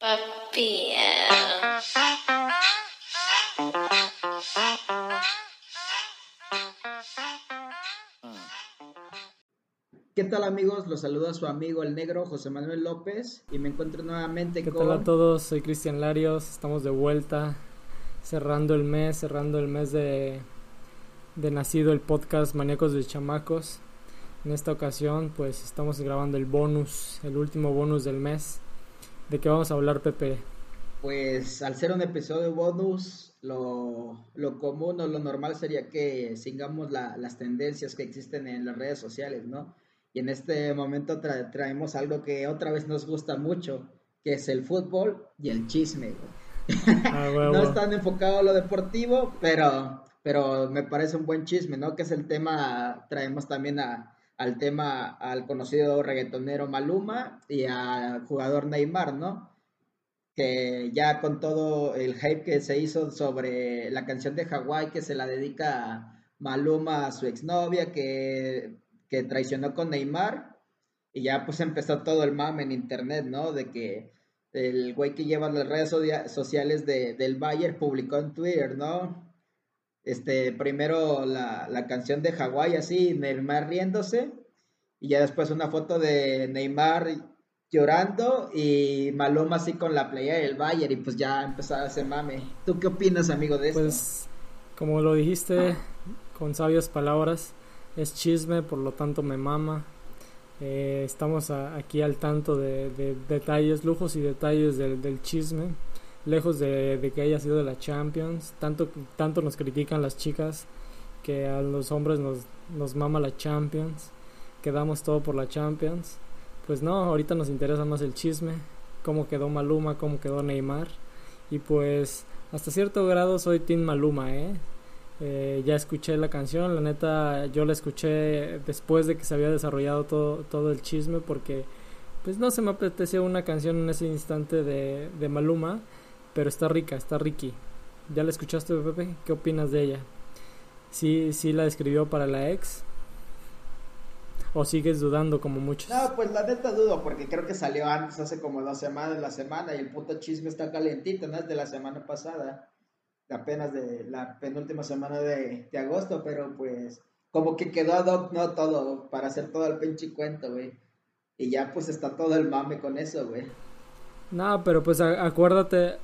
Papi. ¿Qué tal amigos? Los saluda su amigo el negro José Manuel López y me encuentro nuevamente ¿Qué con... tal a todos? Soy Cristian Larios, estamos de vuelta, cerrando el mes, cerrando el mes de, de nacido el podcast Maníacos de Chamacos. En esta ocasión pues estamos grabando el bonus, el último bonus del mes. ¿De qué vamos a hablar Pepe? Pues al ser un episodio bonus, lo, lo común o lo normal sería que sigamos la- las tendencias que existen en las redes sociales, ¿no? Y en este momento tra- traemos algo que otra vez nos gusta mucho, que es el fútbol y el chisme. Ah, huevo. No es tan enfocado a lo deportivo, pero, pero me parece un buen chisme, ¿no? Que es el tema, traemos también a, al tema al conocido reggaetonero Maluma y al jugador Neymar, ¿no? Que ya con todo el hype que se hizo sobre la canción de Hawái que se la dedica Maluma a su exnovia que, que traicionó con Neymar y ya pues empezó todo el mame en internet, ¿no? De que el güey que lleva las redes socia- sociales de, del Bayern publicó en Twitter, ¿no? Este, primero la, la canción de Hawái así, Neymar riéndose, y ya después una foto de Neymar llorando y Maluma así con la playa del Bayern, y pues ya empezaba ese mame. ¿Tú qué opinas, amigo, de esto? Pues como lo dijiste con sabias palabras, es chisme, por lo tanto me mama. Eh, estamos a- aquí al tanto de, de detalles, lujos y detalles del, del chisme, lejos de, que haya sido de la Champions. Tanto, tanto nos critican las chicas que a los hombres nos, nos mama la Champions, que damos todo por la Champions. Pues no, ahorita nos interesa más el chisme, cómo quedó Maluma, cómo quedó Neymar. Y pues hasta cierto grado soy Team Maluma, ¿eh? Eh, ya escuché la canción, la neta yo la escuché después de que se había desarrollado todo, todo el chisme porque pues no se me apetecía una canción en ese instante de, de Maluma, pero está rica, está Ricky. ¿Ya la escuchaste Pepe? ¿Qué opinas de ella? ¿Sí, sí la escribió para la ex? ¿O sigues dudando como muchos? No, pues la neta dudo, porque creo que salió antes, hace como dos semanas, la semana, y el puto chisme está calientito, ¿no? Es de la semana pasada, apenas de la penúltima semana de, de agosto, pero pues como que quedó ad hoc, no todo, para hacer todo el pinche cuento, güey. Y ya pues está todo el mame con eso, güey. No, pero pues acuérdate,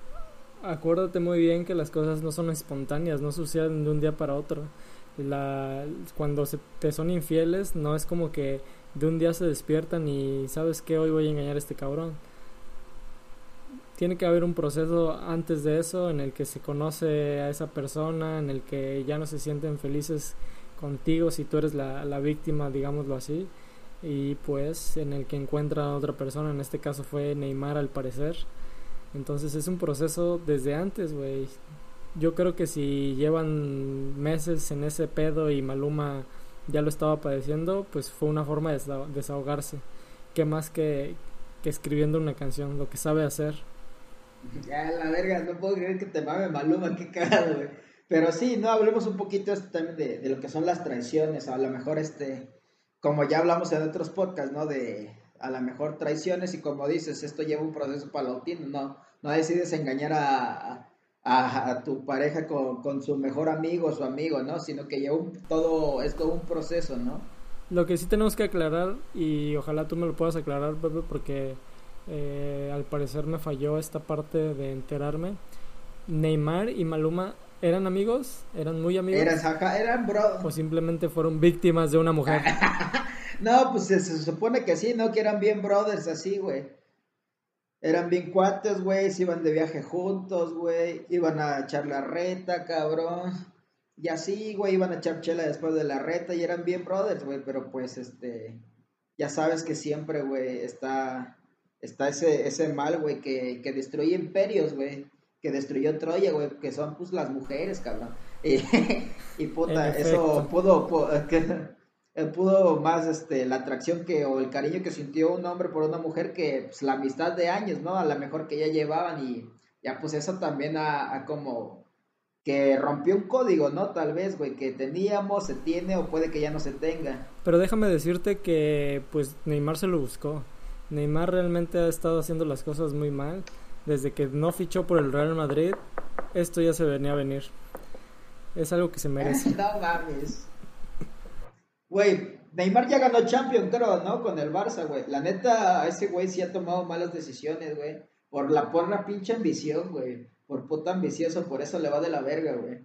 acuérdate muy bien que las cosas no son espontáneas, no suceden de un día para otro. La, cuando se, te son infieles, no es como que de un día se despiertan y sabes que hoy voy a engañar a este cabrón. Tiene que haber un proceso antes de eso en el que se conoce a esa persona, en el que ya no se sienten felices contigo si tú eres la, la víctima, digámoslo así y pues en el que encuentra a otra persona, en este caso fue Neymar al parecer. Entonces es un proceso desde antes, güey. Yo creo que si llevan meses en ese pedo y Maluma ya lo estaba padeciendo, pues fue una forma de desa- desahogarse. ¿Qué más que, que escribiendo una canción? Lo que sabe hacer. Ya, la verga, no puedo creer que te mame Maluma, qué cagado, güey. Pero sí, no, hablemos un poquito este, también de, de lo que son las traiciones, a lo mejor este, como ya hablamos en otros podcasts, ¿no? De a lo mejor traiciones y como dices, esto lleva un proceso paulatino, no, no decides engañar a, a, a tu pareja con, con su mejor amigo o su amigo, ¿no? Sino que lleva un, todo, es todo un proceso, ¿no? Lo que sí tenemos que aclarar, y ojalá tú me lo puedas aclarar, Pepe, porque eh, al parecer me falló esta parte de enterarme. Neymar y Maluma eran amigos, eran muy amigos, Eran, eran bro. o simplemente fueron víctimas de una mujer. No, pues se, se supone que sí, ¿no? Que eran bien brothers así, güey. Eran bien cuates, güey, se iban de viaje juntos, güey, iban a echar la reta, cabrón. Y así, güey, iban a echar chela después de la reta y eran bien brothers, güey, pero pues, este, ya sabes que siempre, güey, está está ese, ese mal, güey, que, que destruye imperios, güey, que destruyó Troya, güey, que son pues las mujeres, cabrón. Y, puta, eso pudo, pudo, eh, pudo más este, la atracción que o el cariño que sintió un hombre por una mujer que pues, la amistad de años, ¿no? A lo mejor que ya llevaban y ya pues eso también a como que rompió un código, ¿no? Tal vez, güey, que teníamos, se tiene o puede que ya no se tenga. Pero déjame decirte que pues Neymar se lo buscó. Neymar realmente ha estado haciendo las cosas muy mal. Desde que no fichó por el Real Madrid, esto ya se venía a venir. Es algo que se merece. no mames. Güey, Neymar ya ganó Champions, creo, ¿no? Con el Barça, güey. La neta, ese güey sí ha tomado malas decisiones, güey. Por la porra pinche ambición, güey por puta ambicioso, por eso le va de la verga, güey.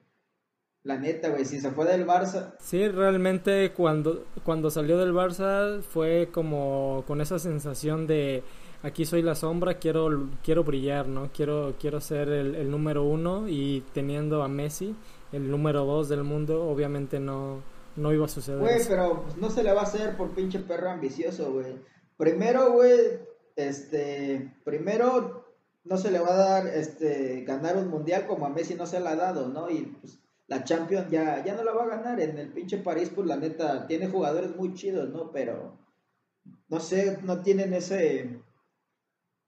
La neta, güey, si se fue del Barça. Sí, realmente cuando, cuando salió del Barça fue como con esa sensación de aquí soy la sombra, quiero, quiero brillar, ¿no? Quiero, quiero ser el, el número uno y teniendo a Messi, el número dos del mundo, obviamente no, no iba a suceder. Güey, pero pues, no se le va a hacer por pinche perro ambicioso, güey. Primero, güey, este, primero no se le va a dar este ganar un mundial como a Messi no se le ha dado, ¿no? Y pues la Champions ya, ya no la va a ganar. En el pinche París, pues la neta, tiene jugadores muy chidos, ¿no? Pero no sé, no tienen ese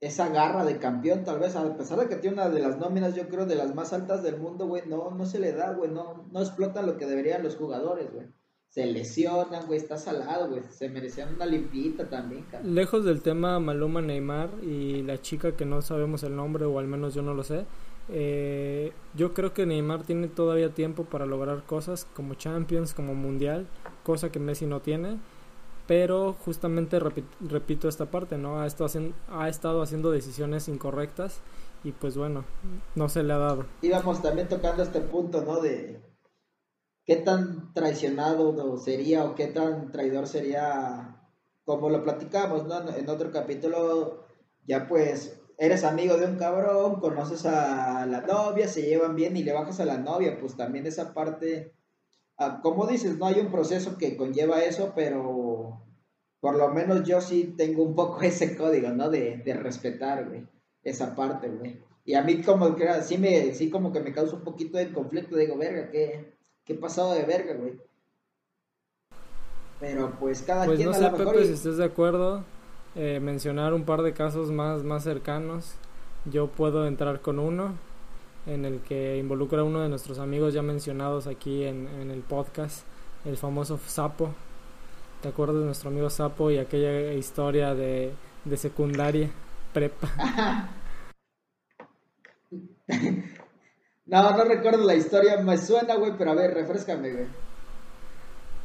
esa garra de campeón, tal vez, a pesar de que tiene una de las nóminas, yo creo, de las más altas del mundo, güey, no, no se le da, güey, no, no explotan lo que deberían los jugadores, güey se lesionan, güey, está salado, güey. Se merecían una limpita también, cabrón. Lejos del tema Maluma Neymar y la chica que no sabemos el nombre, o al menos yo no lo sé. Eh, yo creo que Neymar tiene todavía tiempo para lograr cosas como Champions, como Mundial, cosa que Messi no tiene. Pero justamente repito, esta parte, ¿no? Ha estado, haciendo, ha estado haciendo decisiones incorrectas y pues bueno, no se le ha dado. Íbamos también tocando este punto, ¿no? De, qué tan traicionado sería o qué tan traidor sería, como lo platicamos ¿no? en otro capítulo, ya pues eres amigo de un cabrón, conoces a la novia, se llevan bien y le bajas a la novia, pues también esa parte, ah, como dices, no hay un proceso que conlleva eso, pero por lo menos yo sí tengo un poco ese código, ¿no? De, de respetar, güey, esa parte, güey. Y a mí como que me, sí como que me causa un poquito de conflicto, digo, verga, ¿qué, qué pasado de verga, güey. Pero pues cada pues quien no sé, Pepe, si estés de acuerdo, eh, mencionar un par de casos más, más cercanos. Yo puedo entrar con uno en el que involucra a uno de nuestros amigos ya mencionados aquí en, en el podcast, el famoso Sapo. ¿Te acuerdas de nuestro amigo Sapo y aquella historia de, de secundaria, prepa? No, no recuerdo la historia, me suena, güey, pero a ver, refrescame, güey.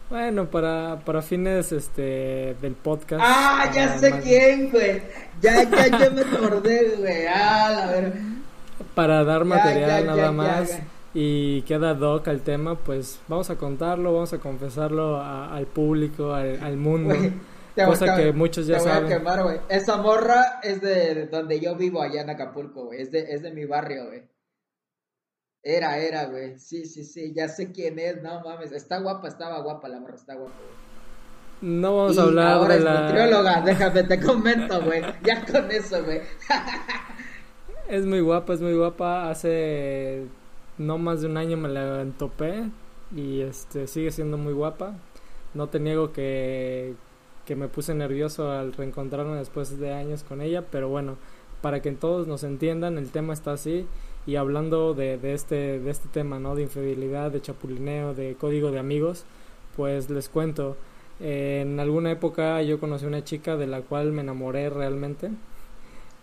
Bueno, para, para fines este del podcast. Ah, ya sé quién, güey. Ya, ya, ya me acordé, güey. Ah, a ver. Para dar material nada más y queda doc al tema, pues vamos a contarlo, vamos a confesarlo al público, al, mundo. cosa que muchos ya te saben. Voy a quemar. Esa morra es de donde yo vivo allá en Acapulco, güey. Es de, es de mi barrio, güey. Era, era, güey. Sí, sí, sí, ya sé quién es, no mames. Está guapa, estaba guapa la morra, está guapa, güey. No vamos a hablar ahora de es la... nutrióloga, déjame te comento, güey. Ya con eso, güey. es muy guapa, es muy guapa. Hace no más de un año me la entopé y este sigue siendo muy guapa. No te niego que, que me puse nervioso al reencontrarme después de años con ella, pero bueno, para que todos nos entiendan, el tema está así y hablando de, de, este, de este tema, ¿no? De infidelidad, de chapulineo, de código de amigos, pues les cuento. en alguna época yo conocí una chica de la cual me enamoré realmente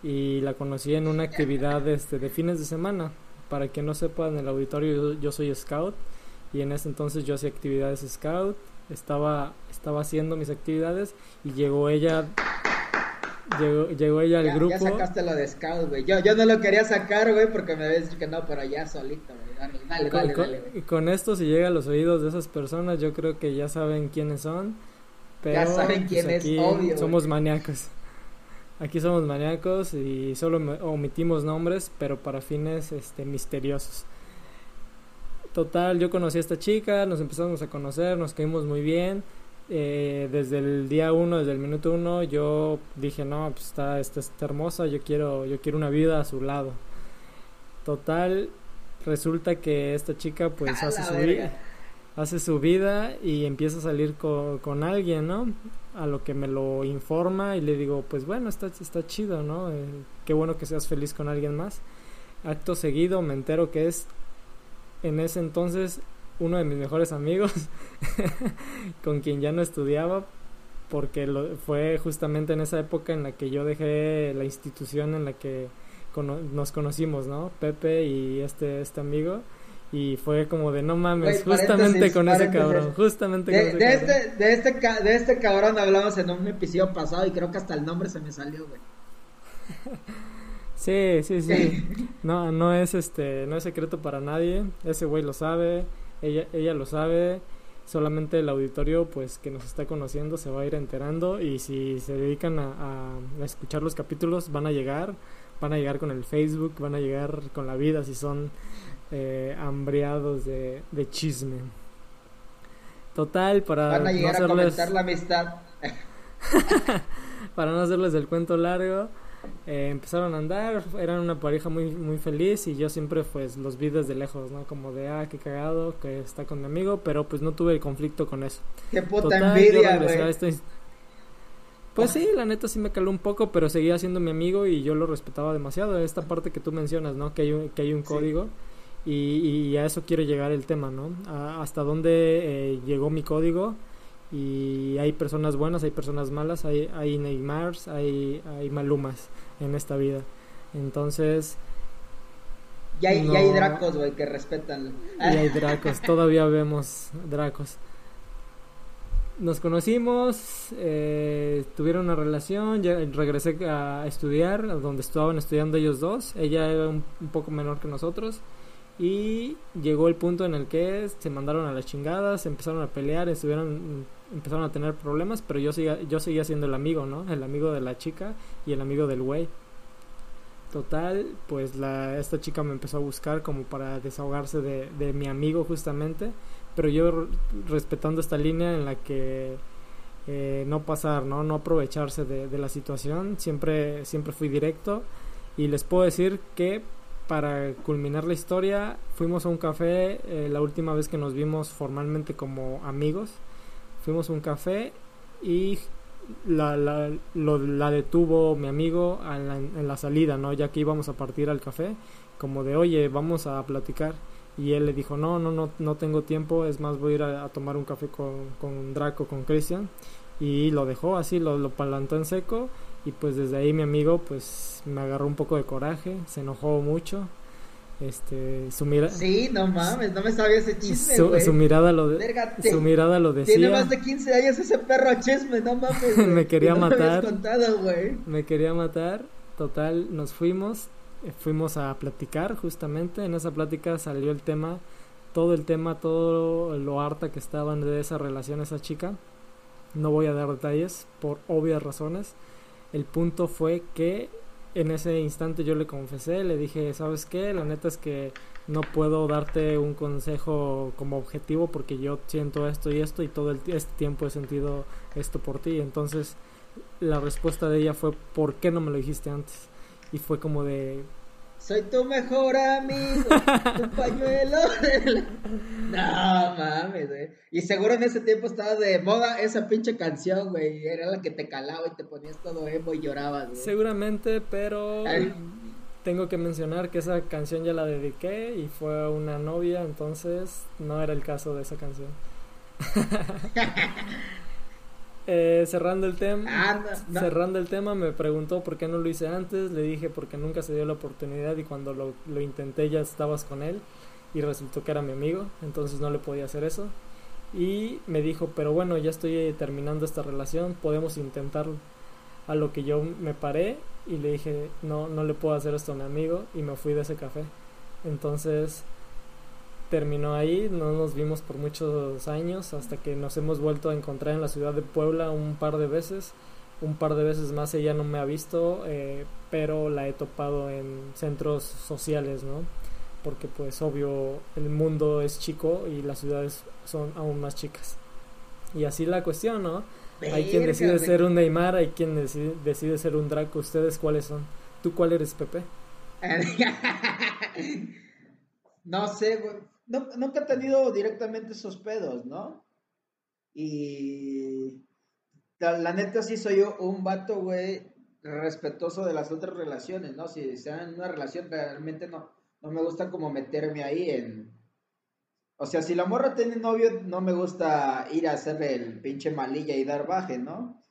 y la conocí en una actividad este, de fines de semana. Para quien no sepa, en el auditorio yo, soy scout y en ese entonces yo hacía actividades scout, estaba, estaba haciendo mis actividades y llegó ella Llegó, llegó ella al grupo. Ya sacaste lo de Scout, güey. Yo, yo no lo quería sacar, güey, porque me habías dicho que no, pero ya solito, güey. Dale, dale, con, dale, dale, con, con, esto, si llega a los oídos de esas personas, yo creo que ya saben quiénes son. Pero, ya saben quién pues, es, obvio. Somos maníacos. Aquí somos maníacos y solo omitimos nombres, pero para fines este, misteriosos. Total, yo conocí a esta chica, nos empezamos a conocer, nos caímos muy bien eh, desde el día uno, desde el minuto uno, yo dije, no, pues está, está, está, hermosa, yo quiero, yo quiero una vida a su lado. Total, resulta que esta chica pues hace su vida hace su vida y empieza a salir con, con, alguien, ¿no? A lo que me lo informa y le digo, pues bueno, está, está chido, ¿no? Eh, qué bueno que seas feliz con alguien más. Acto seguido me entero que es en ese entonces uno de mis mejores amigos con quien ya no estudiaba porque lo, fue justamente en esa época en la que yo dejé la institución en la que nos conocimos, ¿no? Pepe y este, este amigo. Y fue como de no mames, justamente con ese cabrón, justamente de, con ese de cabrón. Este, de, este, de este cabrón hablamos en un episodio pasado y creo que hasta el nombre se me salió, güey. Sí, sí, sí. No, no es este, no es secreto para nadie. Ese güey lo sabe, ella, ella lo sabe. Solamente el auditorio, pues, que nos está conociendo se va a ir enterando y si se dedican a, a, escuchar los capítulos van a llegar, van a llegar con el Facebook, van a llegar con la vida si son eh, hambriados de, de chisme. Total, para van a llegar no hacerles, a comentar la amistad. para no hacerles el cuento largo, eh, empezaron a andar, eran una pareja muy muy feliz y yo siempre pues los vi desde lejos, ¿no? Como de, ah, qué cagado que está con mi amigo, pero pues no tuve conflicto con eso. Qué puta Total, envidia, güey. Este... Pues sí, la neta sí me caló un poco, pero seguía siendo mi amigo y yo lo respetaba demasiado. Esta parte que tú mencionas, ¿no? Que hay un, que hay un código. Y, y, a eso quiere llegar el tema, ¿no? A, hasta dónde eh, llegó mi código y hay personas buenas, hay personas malas, hay, hay Neymars, hay, hay Malumas en esta vida. Entonces... Y hay, no... y hay Dracos, güey, que respetan. Y hay Dracos, todavía vemos Dracos. Nos conocimos, eh, tuvieron una relación, ya regresé a estudiar, donde estaban estudiando ellos dos. Ella era un, un poco menor que nosotros y llegó el punto en el que se mandaron a las chingadas, empezaron a pelear, estuvieron empezaron a tener problemas, pero yo seguía, yo seguía siendo el amigo, ¿no? El amigo de la chica y el amigo del güey. Total, pues la, esta chica me empezó a buscar como para desahogarse de, de mi amigo justamente, pero yo respetando esta línea en la que eh, no pasar, ¿no? No aprovecharse de, de la situación, siempre, siempre fui directo y les puedo decir que para culminar la historia fuimos a un café eh, la última vez que nos vimos formalmente como amigos fuimos a un café y la, la, la detuvo mi amigo en la, salida, ¿no? Ya que íbamos a partir al café, como de, oye, vamos a platicar. Y él le dijo, no, no, no, no tengo tiempo, es más, voy a ir a, a tomar un café con, con Draco, con Christian. Y lo dejó así, lo, lo palantó en seco. Y pues desde ahí mi amigo, pues me agarró un poco de coraje, se enojó mucho este su mirada sí no mames no me sabía ese chisme su, su mirada lo de su mirada lo decía. tiene más de 15 años ese perro chisme no mames me quería no matar. me, contado, me quería matar. Total nos fuimos eh, fuimos a platicar justamente. En esa plática salió el tema todo el tema todo lo harta que estaban de esa relación esa chica. No voy a dar detalles por obvias razones el punto fue que en ese instante yo le confesé, le dije, ¿sabes qué? La neta es que no puedo darte un consejo como objetivo porque yo siento esto y esto y todo el este tiempo he sentido esto por ti. Entonces la respuesta de ella fue, ¿por qué no me lo dijiste antes? Y fue como de, soy tu mejor amigo, tu pañuelo. no mames, güey. Y seguro en ese tiempo estaba de moda esa pinche canción, güey. Era la que te calaba y te ponías todo emo y llorabas, güey. Seguramente, pero Ay. tengo que mencionar que esa canción ya la dediqué y fue a una novia, entonces no era el caso de esa canción. Eh, cerrando el tema, ah, no. cerrando el tema, me preguntó por qué no lo hice antes. Le dije porque nunca se dio la oportunidad y cuando lo, lo, intenté ya estabas con él y resultó que era mi amigo, entonces no le podía hacer eso. Y me dijo, pero bueno, ya estoy terminando esta relación, podemos intentarlo. A lo que yo me paré y le dije, no, no le puedo hacer esto a mi amigo y me fui de ese café. Entonces terminó ahí, no nos vimos por muchos años hasta que nos hemos vuelto a encontrar en la ciudad de Puebla un par de veces, un par de veces más ella no me ha visto, eh, pero la he topado en centros sociales, ¿no? Porque pues obvio el mundo es chico y las ciudades son aún más chicas. Y así la cuestión, ¿no? hay quien decide ser un Neymar, hay quien decide, decide ser un Draco. ¿Ustedes cuáles son? ¿Tú cuál eres, Pepe? no sé, güey. Nunca he tenido directamente esos pedos, ¿no? Y la, neta sí soy yo un vato, güey, respetuoso de las otras relaciones, ¿no? Si sean en una relación, realmente no, no me gusta como meterme ahí en... O sea, si la morra tiene novio, no me gusta ir a hacerle el pinche malilla y dar baje, ¿no?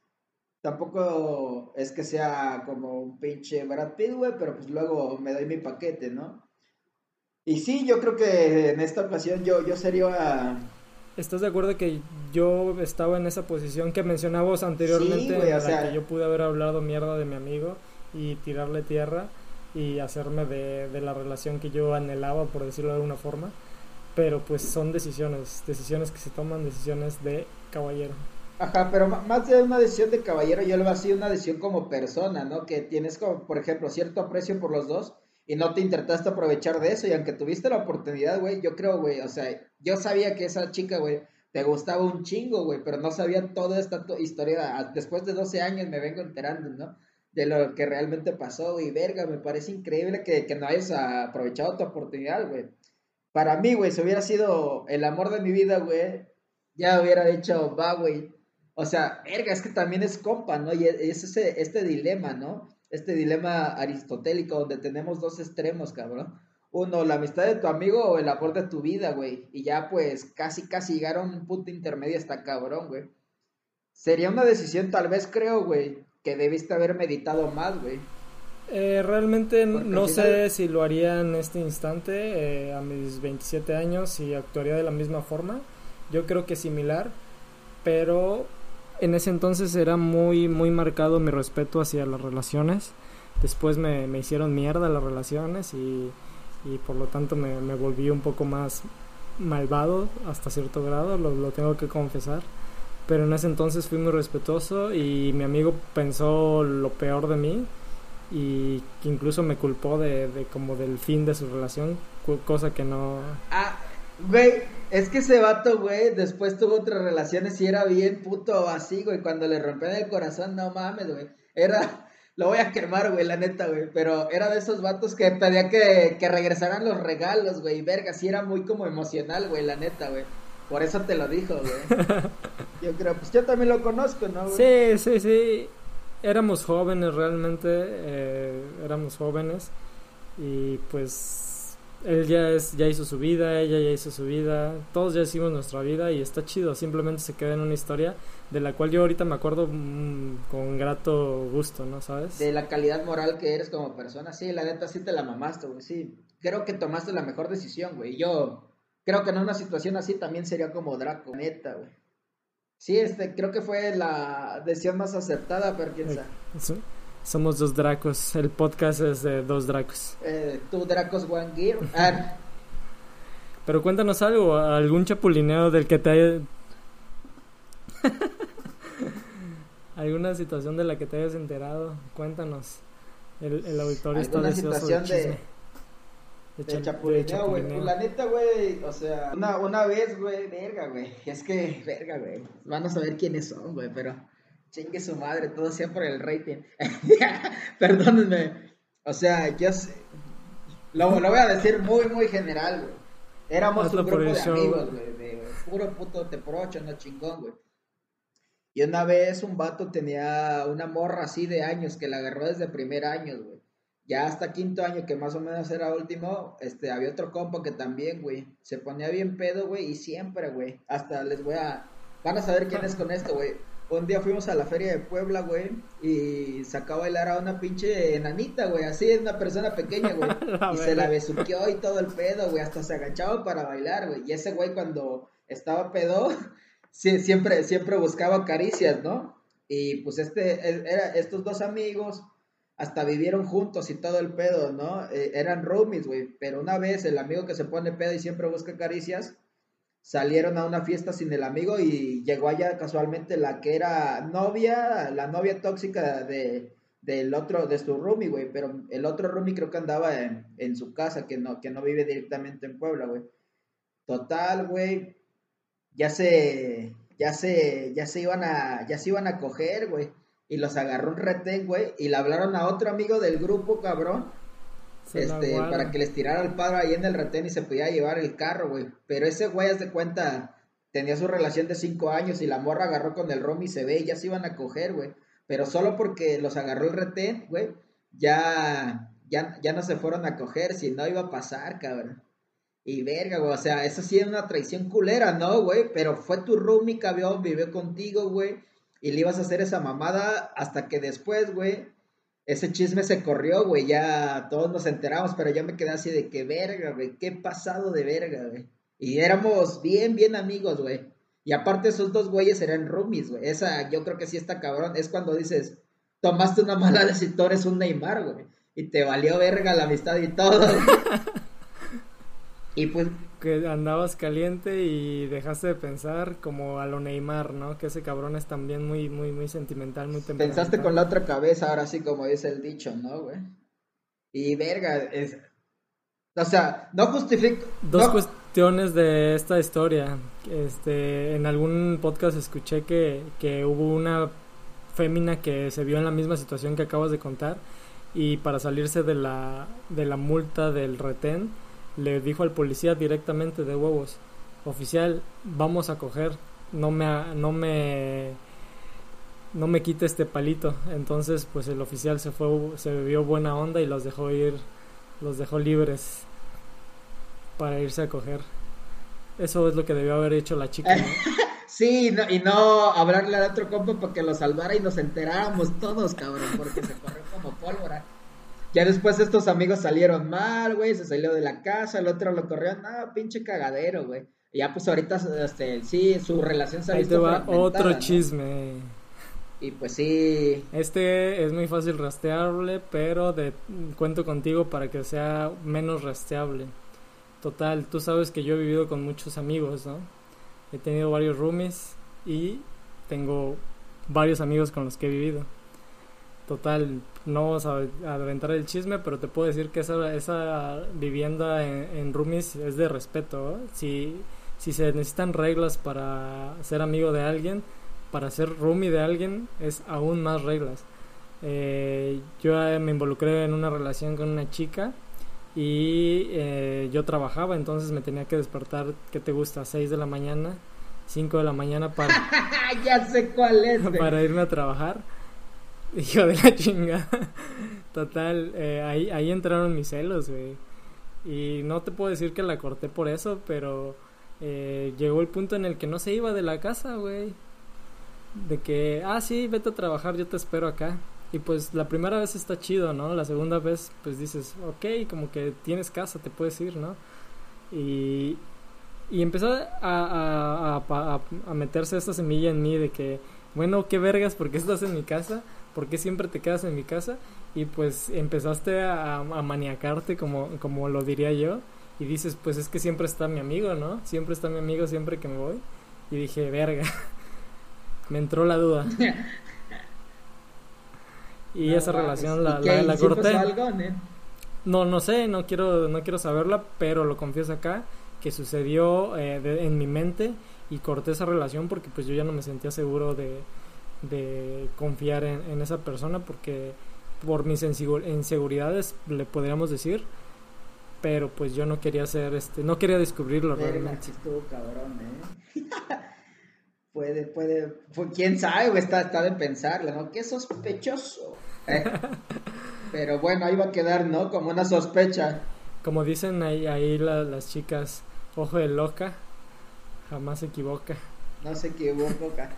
Tampoco es que sea como un pinche Brad Pitt, güey, pero pues luego me doy mi paquete, ¿no? Y sí, yo creo que en esta ocasión yo, yo sería ¿Estás de acuerdo que yo estaba en esa posición que mencionabas anteriormente en la que yo pude haber hablado mierda de mi amigo y tirarle tierra y hacerme de, de, la relación que yo anhelaba, por decirlo de alguna forma? Pero pues son decisiones, decisiones que se toman, decisiones de caballero. Ajá, pero más de una decisión de caballero, yo lo veo así una decisión como persona, ¿no? Que tienes como, por ejemplo, cierto aprecio por los dos y no te intentaste aprovechar de eso y aunque tuviste la oportunidad, güey, yo creo, güey, o sea, yo sabía que esa chica, güey, te gustaba un chingo, güey, pero no sabía toda esta historia. Después de 12 años me vengo enterando, ¿no? De lo que realmente pasó, güey, verga, me parece increíble que, que no hayas aprovechado tu oportunidad, güey. Para mí, güey, si hubiera sido el amor de mi vida, güey, ya hubiera dicho, va, güey. O sea, verga, es que también es compa, ¿no? Y es ese, este dilema, ¿no? Este dilema aristotélico donde tenemos dos extremos, cabrón. Uno, la amistad de tu amigo o el amor de tu vida, güey. Y ya pues casi, casi llegaron a un punto intermedio hasta cabrón, güey. Sería una decisión tal vez creo, güey, que debiste haber meditado más, güey. Eh, realmente no sé si lo haría en este instante, eh, a mis 27 años, y actuaría de la misma forma. Yo creo que similar, pero en ese entonces era muy, muy marcado mi respeto hacia las relaciones. Después me, me hicieron mierda las relaciones y, y por lo tanto me, me, volví un poco más malvado hasta cierto grado, lo, lo, tengo que confesar. Pero en ese entonces fui muy respetuoso y mi amigo pensó lo peor de mí y que incluso me culpó de, de como del fin de su relación, cosa que no... Ah, Güey, es que ese vato, güey, después tuvo otras relaciones y era bien puto así, güey. Cuando le rompían el corazón, no mames, güey. Era, lo voy a quemar, güey, la neta, güey. Pero era de esos vatos que pedía que, que regresaran los regalos, güey. Verga, sí era muy como emocional, güey, la neta, güey. Por eso te lo dijo, güey. Yo creo, pues yo también lo conozco, ¿no, güey? Sí, sí, sí. Éramos jóvenes realmente, eh, éramos jóvenes. Y pues él ya es ya hizo su vida, ella ya hizo su vida, todos ya hicimos nuestra vida y está chido, simplemente se queda en una historia de la cual yo ahorita me acuerdo mm, con grato gusto, ¿no sabes? De la calidad moral que eres como persona, sí, la neta sí te la mamaste, güey, sí. Creo que tomaste la mejor decisión, güey. Yo creo que en una situación así también sería como Draco, neta, güey. Sí, este, creo que fue la decisión más acertada, pero quién sabe. Somos dos Dracos. El podcast es de dos Dracos. Eh, tú, Dracos One Gear. Ah. Pero cuéntanos algo, algún chapulineo del que te haya... ¿Alguna situación de la que te hayas enterado? Cuéntanos. El, el auditorio está deseoso de chisme. De, de, chapulineo, güey. Pues, la neta, güey, o sea, una, una vez, güey, verga, güey. Es que, verga, güey. Van a saber quiénes son, güey, pero chingue su madre, todo sea por el rating. Perdónenme. O sea, yo sé, lo, voy a decir muy, muy general, güey. Éramos un grupo de amigos, güey, de puro puto teprocho, no chingón, güey. Y una vez un vato tenía una morra así de años que la agarró desde primer año, güey. Ya hasta quinto año, que más o menos era último, este, había otro compa que también, güey, se ponía bien pedo, güey, y siempre, güey, hasta les voy a, van a saber quién es con esto, güey un día fuimos a la feria de Puebla, güey, y sacó a bailar a una pinche enanita, güey, así es una persona pequeña, güey, y se la besuqueó y todo el pedo, güey, hasta se agachaba para bailar, güey, y ese güey cuando estaba pedo, siempre, siempre buscaba caricias, ¿no? Y pues este, era, estos dos amigos hasta vivieron juntos y todo el pedo, ¿no? Eh, eran roomies, güey, pero una vez el amigo que se pone pedo y siempre busca caricias, salieron a una fiesta sin el amigo y llegó allá casualmente la que era novia, la novia tóxica de, del otro, de su roomie, güey, pero el otro roomie creo que andaba en, en, su casa, que no, que no vive directamente en Puebla, güey. Total, güey, ya se, ya se, ya se iban a, ya se iban a coger, güey. Y los agarró un retén, güey, y le hablaron a otro amigo del grupo, cabrón, este, para que les tirara el padre ahí en el retén y se podía llevar el carro, güey. Pero ese güey, haz de cuenta, tenía su relación de cinco años y la morra agarró con el rom y se ve y ya se iban a coger, güey. Pero solo porque los agarró el retén, güey, ya, ya, ya no se fueron a coger, si no iba a pasar, cabrón. Y verga, güey, o sea, eso sí es una traición culera, ¿no, güey? Pero fue tu roomie, cabrón, vivió contigo, güey, y le ibas a hacer esa mamada hasta que después, güey, ese chisme se corrió, güey, ya todos nos enteramos, pero yo me quedé así de que verga, güey, qué pasado de verga, güey. Y éramos bien, bien amigos, güey. Y aparte esos dos güeyes eran roomies, güey. Esa, yo creo que sí está cabrón. Es cuando dices, tomaste una mala decisión, eres un Neymar, güey. Y te valió verga la amistad y todo. y pues... Que andabas caliente y dejaste de pensar como a lo Neymar, ¿no? Que ese cabrón es también muy, muy, muy sentimental, muy temperamental. Pensaste con la otra cabeza, ahora sí, como dice el dicho, ¿no, güey? Y verga, es... O sea, no justifico... Dos cuestiones de esta historia. Este, en algún podcast escuché que, que hubo una fémina que se vio en la misma situación que acabas de contar y para salirse de la, de la multa del retén le dijo al policía directamente de huevos, oficial, vamos a coger, no me, no me, no me quite este palito. Entonces, pues el oficial se fue, se vio buena onda y los dejó ir, los dejó libres para irse a coger. Eso es lo que debió haber hecho la chica. sí, y no hablarle al otro compa para que lo salvara y nos enteráramos todos, cabrón, porque se corrió como. Ya después estos amigos salieron mal, güey, se salió de la casa, el otro lo corrió, no, pinche cagadero, güey. Y ya pues ahorita, este, sí, su relación se ha visto Ahí te va otro chisme. Y pues sí. Este es muy fácil rastreable, pero de, cuento contigo para que sea menos rastreable. Total, tú sabes que yo he vivido con muchos amigos, ¿no? He tenido varios roomies y tengo varios amigos con los que he vivido. Total, no vamos a, aventar el chisme, pero te puedo decir que esa, esa vivienda en, roomies es de respeto. Si, si se necesitan reglas para ser amigo de alguien, para ser roomie de alguien, es aún más reglas. Eh, yo me involucré en una relación con una chica y eh, yo trabajaba, entonces me tenía que despertar, ¿qué te gusta? 6 de la mañana, 5 de la mañana para... ya sé cuál es. Para irme a trabajar. Hijo de la chinga. Total, eh, ahí, ahí entraron mis celos, güey. Y no te puedo decir que la corté por eso, pero eh, llegó el punto en el que no se iba de la casa, güey. De que, ah, sí, vete a trabajar, yo te espero acá. Y pues la primera vez está chido, ¿no? La segunda vez, pues dices, ok, como que tienes casa, te puedes ir, ¿no? Y, y empezó a, a, meterse esta semilla en mí de que, bueno, qué vergas, ¿por qué estás en mi casa? ¿Por qué siempre te quedas en mi casa? Y pues empezaste a, a maniacarte, como, como lo diría yo, y dices, pues es que siempre está mi amigo, ¿no? Siempre está mi amigo siempre que me voy. Y dije, verga, me entró la duda. y esa relación la, la, corté. no, no sé, no quiero, no quiero saberla, pero lo confieso acá, que sucedió eh, en mi mente y corté esa relación porque pues yo ya no me sentía seguro de, de confiar en, esa persona porque por mis inseguridades le podríamos decir pero pues yo no quería hacer este no quería descubrirlo realmente. cabrón, ¿eh? puede puede quién sabe está está de pensarlo no qué sospechoso. ¿eh? pero bueno ahí va a quedar no como una sospecha. Como dicen ahí, ahí las chicas ojo de loca jamás se equivoca. No se equivoca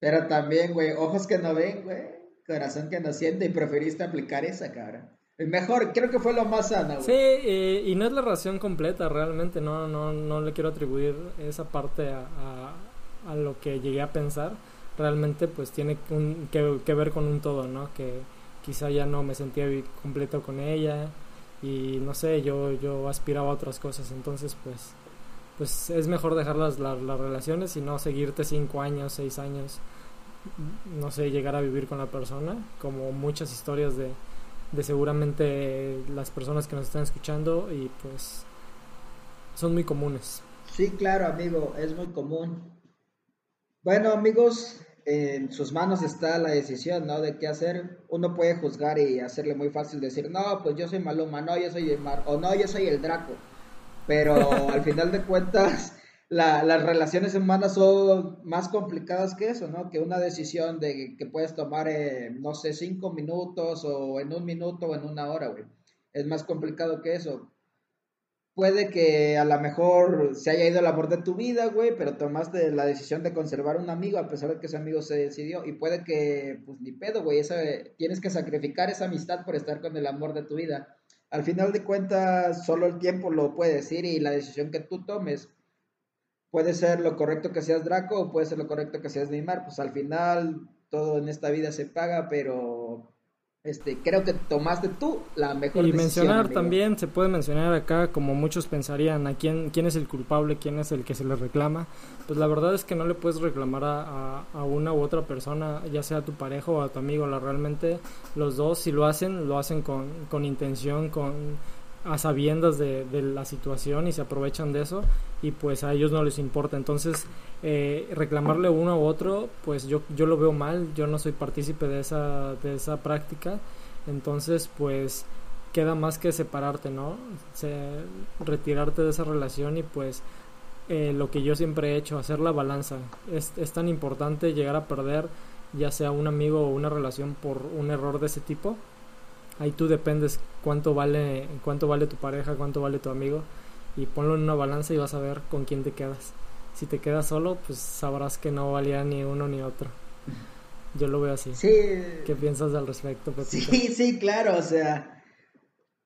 pero también, güey, ojos que no ven, güey, corazón que no siente y preferiste aplicar esa, cara. Mejor, creo que fue lo más sano, güey. Sí, y, no es la razón completa, realmente, no, no, no le quiero atribuir esa parte a, a, lo que llegué a pensar. Realmente, pues tiene que, que, ver con un todo, ¿no? Que quizá ya no me sentía completo con ella y no sé, yo, yo aspiraba a otras cosas, entonces, pues pues es mejor dejar las, las, relaciones y no seguirte cinco años, seis años, no sé, llegar a vivir con la persona, como muchas historias de, de seguramente las personas que nos están escuchando y pues son muy comunes. Sí, claro, amigo, es muy común. Bueno, amigos, en sus manos está la decisión, ¿no? De qué hacer. Uno puede juzgar y hacerle muy fácil decir, no, pues yo soy Maluma, no, yo soy el Mar, o no, yo soy el Draco. Pero al final de cuentas, las relaciones humanas son más complicadas que eso, ¿no? Que una decisión de que puedes tomar, no sé, cinco minutos o en un minuto o en una hora, güey. Es más complicado que eso. Puede que a lo mejor se haya ido el amor de tu vida, güey, pero tomaste la decisión de conservar un amigo a pesar de que ese amigo se decidió. Y puede que, pues ni pedo, güey, tienes que sacrificar esa amistad por estar con el amor de tu vida. Al final de cuentas, solo el tiempo lo puede decir y la decisión que tú tomes puede ser lo correcto que seas Draco o puede ser lo correcto que seas Neymar. Pues al final todo en esta vida se paga, pero este, creo que tomaste tú la mejor y mencionar también se puede mencionar acá como muchos pensarían a quién quién es el culpable quién es el que se le reclama. Pues la verdad es que no le puedes reclamar a, a, una u otra persona ya sea a tu pareja o a tu amigo la realmente los dos si lo hacen lo hacen con, con intención con a sabiendas de, de, la situación y se aprovechan de eso y pues a ellos no les importa. Entonces, eh, reclamarle uno u otro, pues yo, yo lo veo mal, yo no soy partícipe de esa, de esa práctica. Entonces, pues queda más que separarte, ¿no? retirarte de esa relación y pues eh, lo que yo siempre he hecho, hacer la balanza. Es, es tan importante llegar a perder ya sea un amigo o una relación por un error de ese tipo ahí tú dependes cuánto vale, cuánto vale tu pareja, cuánto vale tu amigo y ponlo en una balanza y vas a ver con quién te quedas. Si te quedas solo, pues sabrás que no valía ni uno ni otro. Yo lo veo así. Sí. ¿Qué piensas al respecto, Pepito? Sí, sí, claro, o sea,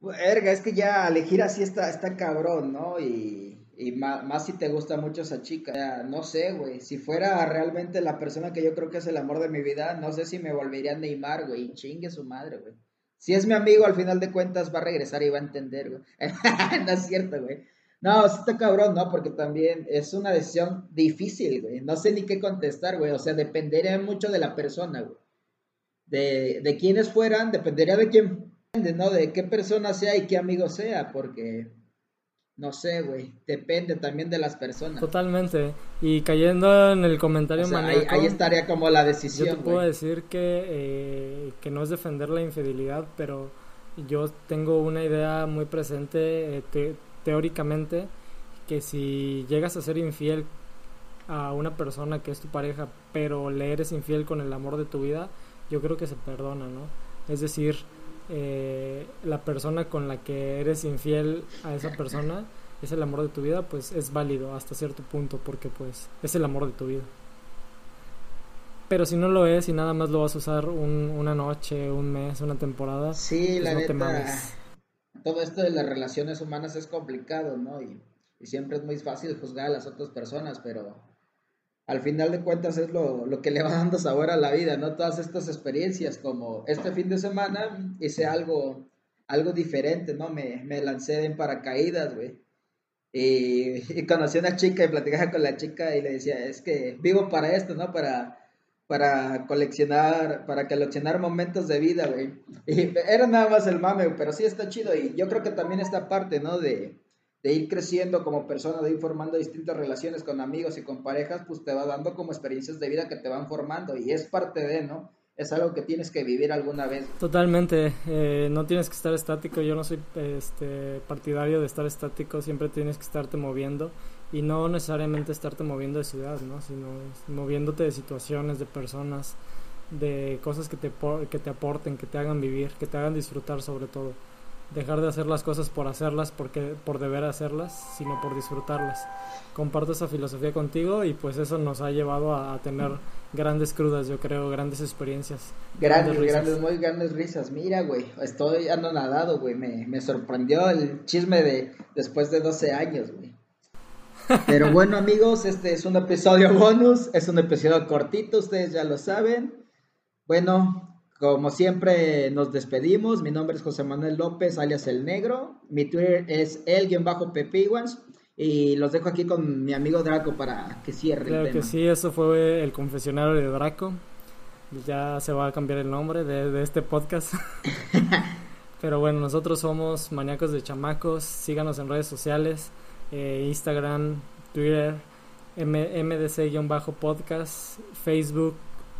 verga, es que ya elegir así está, está cabrón, ¿no? Y, y más, más, si te gusta mucho esa chica. no sé, güey, si fuera realmente la persona que yo creo que es el amor de mi vida, no sé si me volvería a Neymar, güey, chingue su madre, güey. Si es mi amigo, al final de cuentas va a regresar y va a entender, güey. no es cierto, güey. No, está cabrón, ¿no? Porque también es una decisión difícil, güey. No sé ni qué contestar, güey. O sea, dependería mucho de la persona, güey. De, de quiénes fueran, dependería de quién, ¿no? De qué persona sea y qué amigo sea, porque no sé, güey, depende también de las personas. Totalmente. Y cayendo en el comentario o ahí, estaría como la decisión. Yo te puedo decir que, eh, que no es defender la infidelidad, pero yo tengo una idea muy presente eh, teóricamente que si llegas a ser infiel a una persona que es tu pareja, pero le eres infiel con el amor de tu vida, yo creo que se perdona, ¿no? Es decir, eh, la persona con la que eres infiel a esa persona es el amor de tu vida, pues es válido hasta cierto punto porque pues es el amor de tu vida. Pero si no lo es y nada más lo vas a usar una noche, un mes, una temporada, sí, pues la neta, todo esto de las relaciones humanas es complicado, ¿no? Y, y siempre es muy fácil juzgar a las otras personas, pero al final de cuentas es lo, lo, que le va dando sabor a la vida, ¿no? Todas estas experiencias, como este fin de semana hice algo, algo diferente, ¿no? Me, me lancé en paracaídas, güey. Y, y, conocí a una chica y platicaba con la chica y le decía, es que vivo para esto, ¿no? Para, para coleccionar, para coleccionar momentos de vida, güey. Y era nada más el mame, pero sí está chido. Y yo creo que también esta parte, ¿no? De, de ir creciendo como persona, de ir formando distintas relaciones con amigos y con parejas, pues te va dando como experiencias de vida que te van formando y es parte de, ¿no? Es algo que tienes que vivir alguna vez. Totalmente, eh, no tienes que estar estático, yo no soy este, partidario de estar estático, siempre tienes que estarte moviendo y no necesariamente estarte moviendo de ciudad, ¿no? Sino moviéndote de situaciones, de personas, de cosas que te, que te aporten, que te hagan vivir, que te hagan disfrutar sobre todo dejar de hacer las cosas por hacerlas, porque por deber hacerlas, sino por disfrutarlas. Comparto esa filosofía contigo y pues eso nos ha llevado a, tener grandes crudas, yo creo, grandes experiencias. Grandes, grandes, muy grandes risas. Mira, güey, estoy anonadado, güey, me, me sorprendió el chisme de después de 12 años, güey. Pero bueno, amigos, este es un episodio bonus, es un episodio cortito, ustedes ya lo saben. Bueno, como siempre nos despedimos. Mi nombre es José Manuel López, alias El Negro. Mi Twitter es el-pepiguans. Y los dejo aquí con mi amigo Draco para que cierre claro el tema. que sí, eso fue el confesionario de Draco. Ya se va a cambiar el nombre de, este podcast. Pero bueno, nosotros somos Maníacos de Chamacos. Síganos en redes sociales, eh, Instagram, Twitter, mdc-podcast,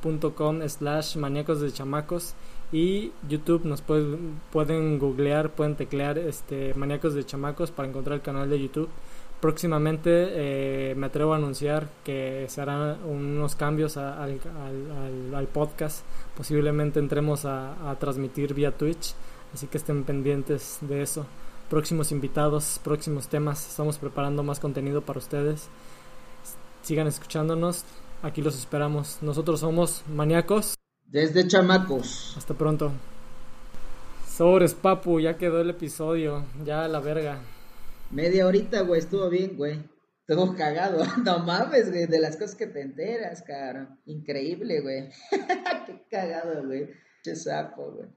facebook.com slash maníacos de chamacos y YouTube nos pueden, pueden googlear, pueden teclear este maníacos de chamacos para encontrar el canal de YouTube. Próximamente eh, me atrevo a anunciar que se harán unos cambios al, podcast. Posiblemente entremos a, a transmitir vía Twitch, así que estén pendientes de eso. Próximos invitados, próximos temas, estamos preparando más contenido para ustedes. Sigan escuchándonos, aquí los esperamos. Nosotros somos maníacos. Desde chamacos. Hasta pronto. Sobres, papu, ya quedó el episodio. Ya la verga. Media horita, güey, estuvo bien, güey. Estuvo cagado. No mames, güey, de las cosas que te enteras, cara. Increíble, güey. Qué cagado, güey. Qué sapo, güey.